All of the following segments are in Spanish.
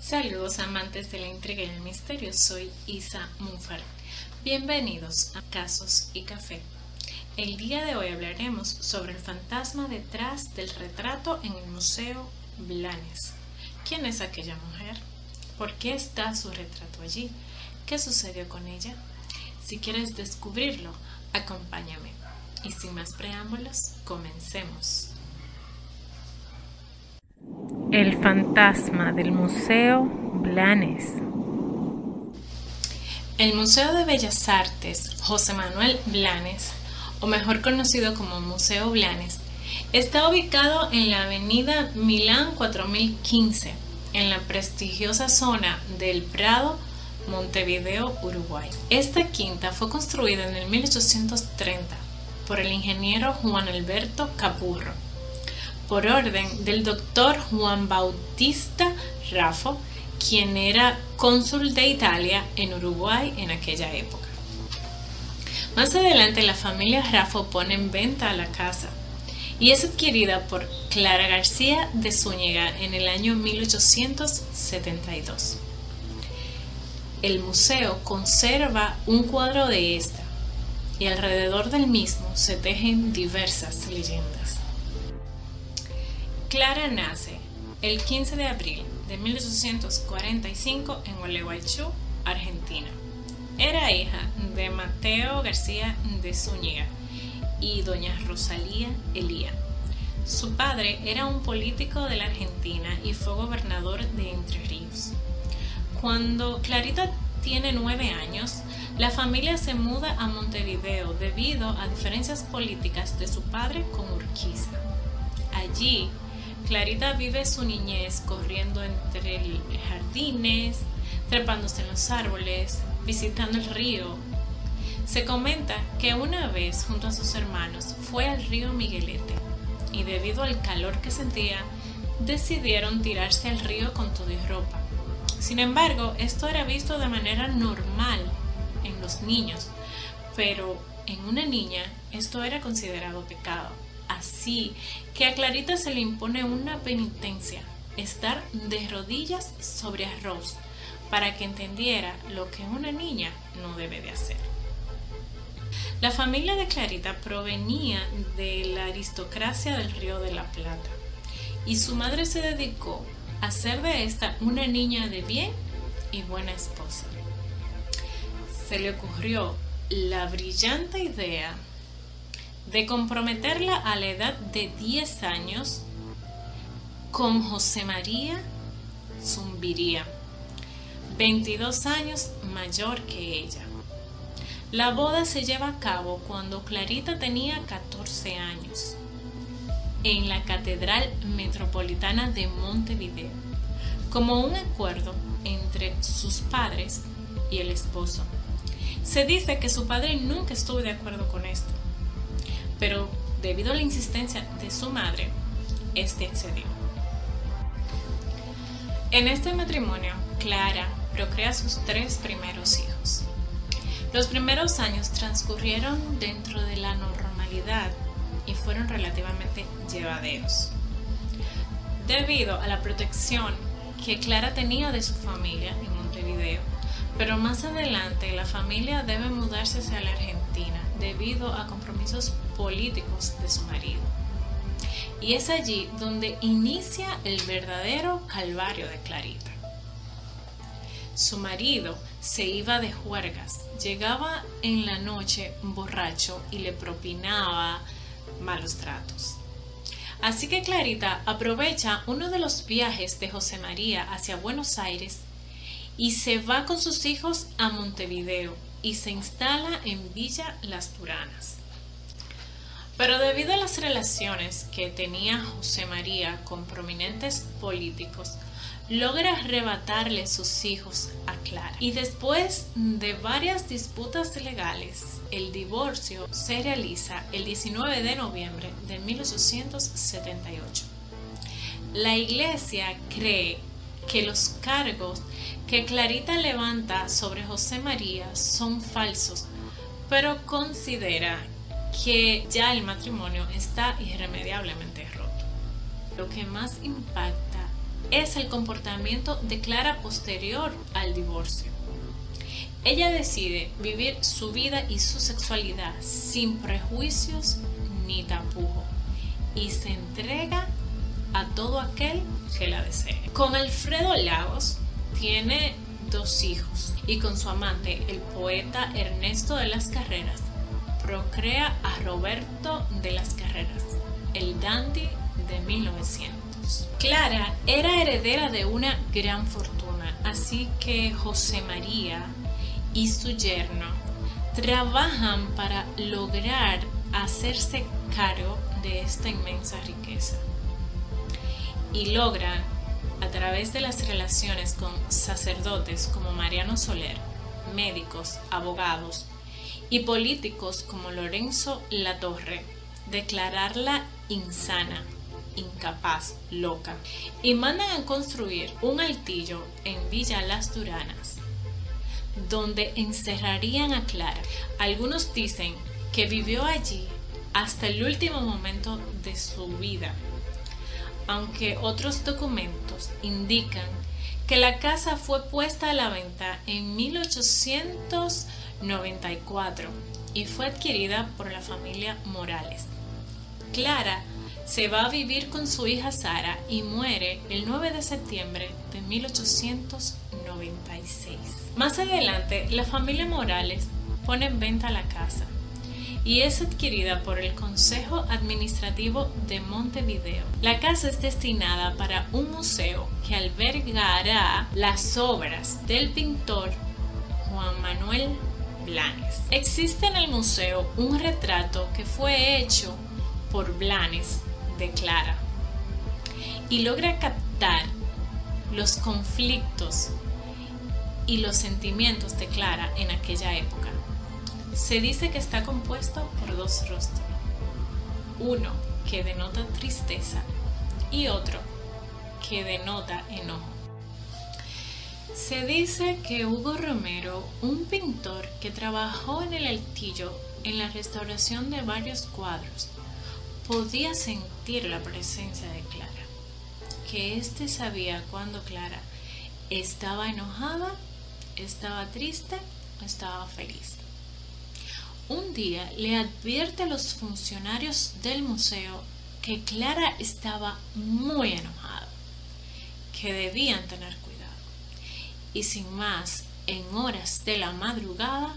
Saludos amantes de la intriga y el misterio, soy Isa Munfar. Bienvenidos a Casos y Café. El día de hoy hablaremos sobre el fantasma detrás del retrato en el Museo Blanes. ¿Quién es aquella mujer? ¿Por qué está su retrato allí? ¿Qué sucedió con ella? Si quieres descubrirlo, acompáñame. Y sin más preámbulos, comencemos. El fantasma del Museo Blanes. El Museo de Bellas Artes José Manuel Blanes, o mejor conocido como Museo Blanes, está ubicado en la avenida Milán 4015, en la prestigiosa zona del Prado, Montevideo, Uruguay. Esta quinta fue construida en el 1830 por el ingeniero Juan Alberto Capurro por orden del doctor Juan Bautista Raffo, quien era cónsul de Italia en Uruguay en aquella época. Más adelante la familia Raffo pone en venta la casa y es adquirida por Clara García de Zúñiga en el año 1872. El museo conserva un cuadro de esta y alrededor del mismo se tejen diversas leyendas. Clara nace el 15 de abril de 1845 en Gualeguaychú, Argentina. Era hija de Mateo García de Zúñiga y doña Rosalía Elía. Su padre era un político de la Argentina y fue gobernador de Entre Ríos. Cuando Clarita tiene nueve años, la familia se muda a Montevideo debido a diferencias políticas de su padre con Urquiza. Allí Clarita vive su niñez corriendo entre jardines, trepándose en los árboles, visitando el río. Se comenta que una vez junto a sus hermanos fue al río Miguelete y debido al calor que sentía decidieron tirarse al río con todo y ropa. Sin embargo, esto era visto de manera normal en los niños, pero en una niña esto era considerado pecado. Así que a Clarita se le impone una penitencia, estar de rodillas sobre arroz, para que entendiera lo que una niña no debe de hacer. La familia de Clarita provenía de la aristocracia del Río de la Plata y su madre se dedicó a hacer de esta una niña de bien y buena esposa. Se le ocurrió la brillante idea de comprometerla a la edad de 10 años con José María Zumbiría, 22 años mayor que ella. La boda se lleva a cabo cuando Clarita tenía 14 años, en la Catedral Metropolitana de Montevideo, como un acuerdo entre sus padres y el esposo. Se dice que su padre nunca estuvo de acuerdo con esto, pero debido a la insistencia de su madre, este accedió. En este matrimonio, Clara procrea sus tres primeros hijos. Los primeros años transcurrieron dentro de la normalidad y fueron relativamente llevaderos. Debido a la protección que Clara tenía de su familia en Montevideo, pero más adelante la familia debe mudarse hacia la Argentina debido a compromisos políticos de su marido. Y es allí donde inicia el verdadero calvario de Clarita. Su marido se iba de juergas, llegaba en la noche borracho y le propinaba malos tratos. Así que Clarita aprovecha uno de los viajes de José María hacia Buenos Aires y se va con sus hijos a Montevideo y se instala en Villa Las Turanas. Pero debido a las relaciones que tenía José María con prominentes políticos, logra arrebatarle sus hijos a Clara. Y después de varias disputas legales, el divorcio se realiza el 19 de noviembre de 1878. La iglesia cree que los cargos que Clarita levanta sobre José María son falsos, pero considera que ya el matrimonio está irremediablemente roto. Lo que más impacta es el comportamiento de Clara posterior al divorcio. Ella decide vivir su vida y su sexualidad sin prejuicios ni tapujo y se entrega a todo aquel que la desee. Con Alfredo Lagos tiene dos hijos y con su amante, el poeta Ernesto de las Carreras, procrea a Roberto de las Carreras, el dandy de 1900. Clara era heredera de una gran fortuna, así que José María y su yerno trabajan para lograr hacerse cargo de esta inmensa riqueza. Y logran a través de las relaciones con sacerdotes como Mariano Soler, médicos, abogados y políticos como Lorenzo Latorre, declararla insana, incapaz, loca, y mandan a construir un altillo en Villa Las Duranas, donde encerrarían a Clara. Algunos dicen que vivió allí hasta el último momento de su vida aunque otros documentos indican que la casa fue puesta a la venta en 1894 y fue adquirida por la familia Morales. Clara se va a vivir con su hija Sara y muere el 9 de septiembre de 1896. Más adelante, la familia Morales pone en venta la casa y es adquirida por el Consejo Administrativo de Montevideo. La casa es destinada para un museo que albergará las obras del pintor Juan Manuel Blanes. Existe en el museo un retrato que fue hecho por Blanes de Clara y logra captar los conflictos y los sentimientos de Clara en aquella época. Se dice que está compuesto por dos rostros, uno que denota tristeza y otro que denota enojo. Se dice que Hugo Romero, un pintor que trabajó en el altillo en la restauración de varios cuadros, podía sentir la presencia de Clara, que éste sabía cuando Clara estaba enojada, estaba triste o estaba feliz un día le advierte a los funcionarios del museo que Clara estaba muy enojada, que debían tener cuidado. Y sin más, en horas de la madrugada,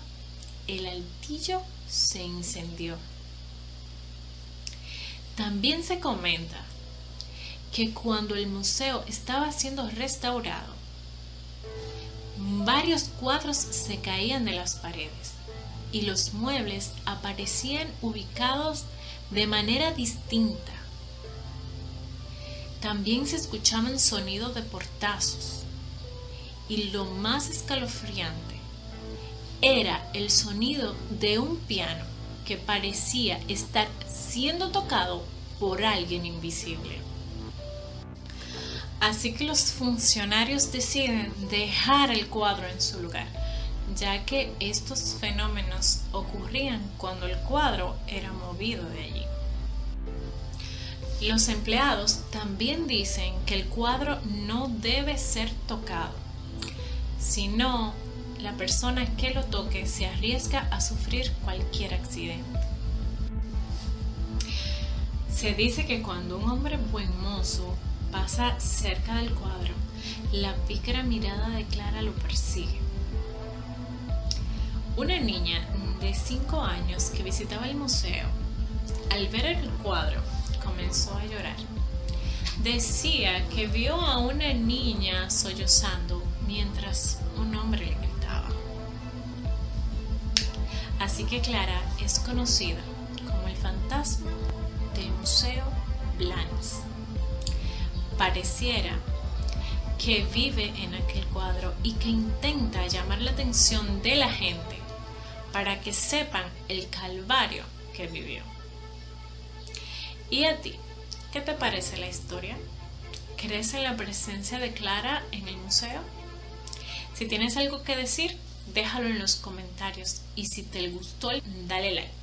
el altillo se incendió. También se comenta que cuando el museo estaba siendo restaurado, varios cuadros se caían de las paredes y los muebles aparecían ubicados de manera distinta. También se escuchaban sonidos de portazos y lo más escalofriante era el sonido de un piano parecía estar siendo tocado por alguien invisible. Así que los funcionarios deciden dejar el cuadro en su lugar ya que estos fenómenos ocurrían cuando el cuadro era movido de allí. Los empleados también dicen que el cuadro no debe ser tocado, sino la persona que lo toque se arriesga a sufrir cualquier accidente. Se dice que cuando un hombre buen mozo pasa cerca del cuadro, la pícara mirada de Clara lo persigue una niña de 5 años que visitaba el museo, al ver el cuadro, comenzó a llorar. Decía que vio a una niña sollozando mientras un hombre le Así que Clara es conocida como el fantasma del Museo Blanes. Pareciera que vive en aquel cuadro y que intenta llamar la atención de la gente para que sepan el calvario que vivió. ¿Y a ti? ¿Qué te parece la historia? ¿Crees en la presencia de Clara en el museo? Si tienes algo que decir, déjalo en los comentarios y si te gustó, dale like.